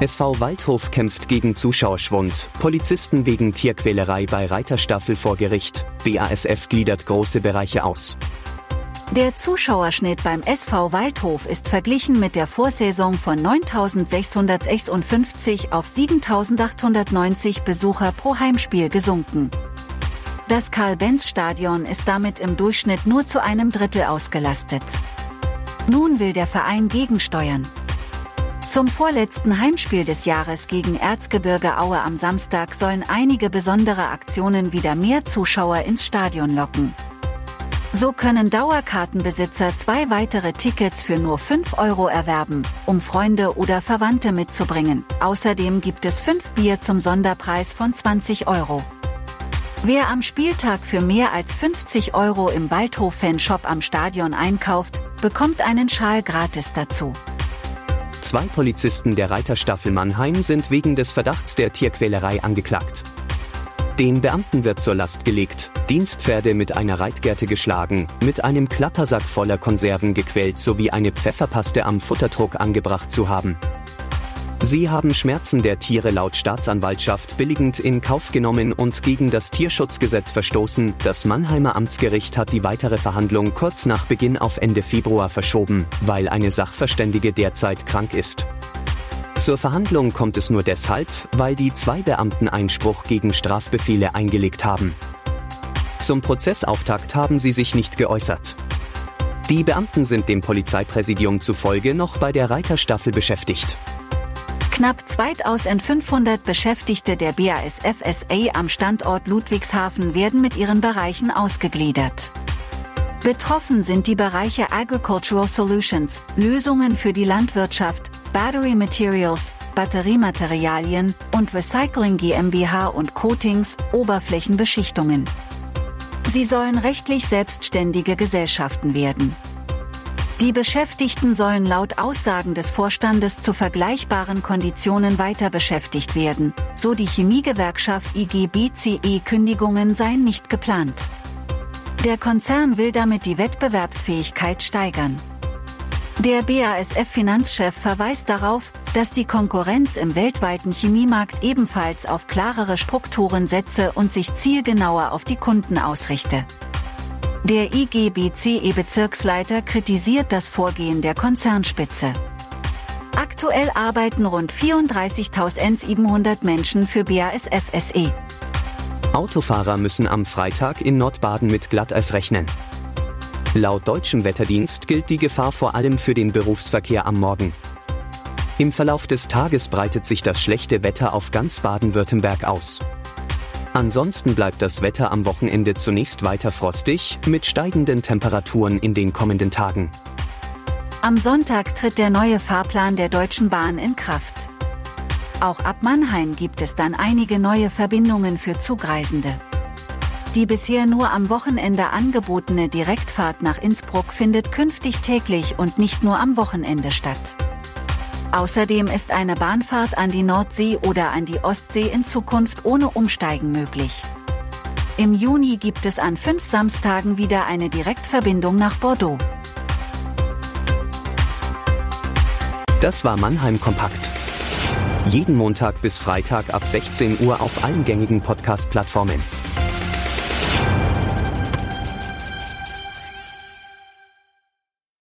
SV Waldhof kämpft gegen Zuschauerschwund. Polizisten wegen Tierquälerei bei Reiterstaffel vor Gericht. BASF gliedert große Bereiche aus. Der Zuschauerschnitt beim SV Waldhof ist verglichen mit der Vorsaison von 9.656 auf 7.890 Besucher pro Heimspiel gesunken. Das Karl-Benz-Stadion ist damit im Durchschnitt nur zu einem Drittel ausgelastet. Nun will der Verein gegensteuern. Zum vorletzten Heimspiel des Jahres gegen Erzgebirge Aue am Samstag sollen einige besondere Aktionen wieder mehr Zuschauer ins Stadion locken. So können Dauerkartenbesitzer zwei weitere Tickets für nur 5 Euro erwerben, um Freunde oder Verwandte mitzubringen. Außerdem gibt es 5 Bier zum Sonderpreis von 20 Euro. Wer am Spieltag für mehr als 50 Euro im Waldhof-Fanshop am Stadion einkauft, bekommt einen Schal gratis dazu. Zwei Polizisten der Reiterstaffel Mannheim sind wegen des Verdachts der Tierquälerei angeklagt. Den Beamten wird zur Last gelegt, Dienstpferde mit einer Reitgerte geschlagen, mit einem Klappersack voller Konserven gequält sowie eine Pfefferpaste am Futterdruck angebracht zu haben. Sie haben Schmerzen der Tiere laut Staatsanwaltschaft billigend in Kauf genommen und gegen das Tierschutzgesetz verstoßen. Das Mannheimer Amtsgericht hat die weitere Verhandlung kurz nach Beginn auf Ende Februar verschoben, weil eine Sachverständige derzeit krank ist. Zur Verhandlung kommt es nur deshalb, weil die zwei Beamten Einspruch gegen Strafbefehle eingelegt haben. Zum Prozessauftakt haben sie sich nicht geäußert. Die Beamten sind dem Polizeipräsidium zufolge noch bei der Reiterstaffel beschäftigt. Knapp 2500 Beschäftigte der BASF SA am Standort Ludwigshafen werden mit ihren Bereichen ausgegliedert. Betroffen sind die Bereiche Agricultural Solutions, Lösungen für die Landwirtschaft, Battery Materials, Batteriematerialien und Recycling GmbH und Coatings, Oberflächenbeschichtungen. Sie sollen rechtlich selbstständige Gesellschaften werden. Die Beschäftigten sollen laut Aussagen des Vorstandes zu vergleichbaren Konditionen weiter beschäftigt werden, so die Chemiegewerkschaft IGBCE Kündigungen seien nicht geplant. Der Konzern will damit die Wettbewerbsfähigkeit steigern. Der BASF-Finanzchef verweist darauf, dass die Konkurrenz im weltweiten Chemiemarkt ebenfalls auf klarere Strukturen setze und sich zielgenauer auf die Kunden ausrichte. Der IGBCE-Bezirksleiter kritisiert das Vorgehen der Konzernspitze. Aktuell arbeiten rund 34.700 Menschen für BASF SE. Autofahrer müssen am Freitag in Nordbaden mit Glatteis rechnen. Laut deutschem Wetterdienst gilt die Gefahr vor allem für den Berufsverkehr am Morgen. Im Verlauf des Tages breitet sich das schlechte Wetter auf ganz Baden-Württemberg aus. Ansonsten bleibt das Wetter am Wochenende zunächst weiter frostig, mit steigenden Temperaturen in den kommenden Tagen. Am Sonntag tritt der neue Fahrplan der Deutschen Bahn in Kraft. Auch ab Mannheim gibt es dann einige neue Verbindungen für Zugreisende. Die bisher nur am Wochenende angebotene Direktfahrt nach Innsbruck findet künftig täglich und nicht nur am Wochenende statt. Außerdem ist eine Bahnfahrt an die Nordsee oder an die Ostsee in Zukunft ohne Umsteigen möglich. Im Juni gibt es an fünf Samstagen wieder eine Direktverbindung nach Bordeaux. Das war Mannheim Kompakt. Jeden Montag bis Freitag ab 16 Uhr auf allen gängigen Podcast-Plattformen.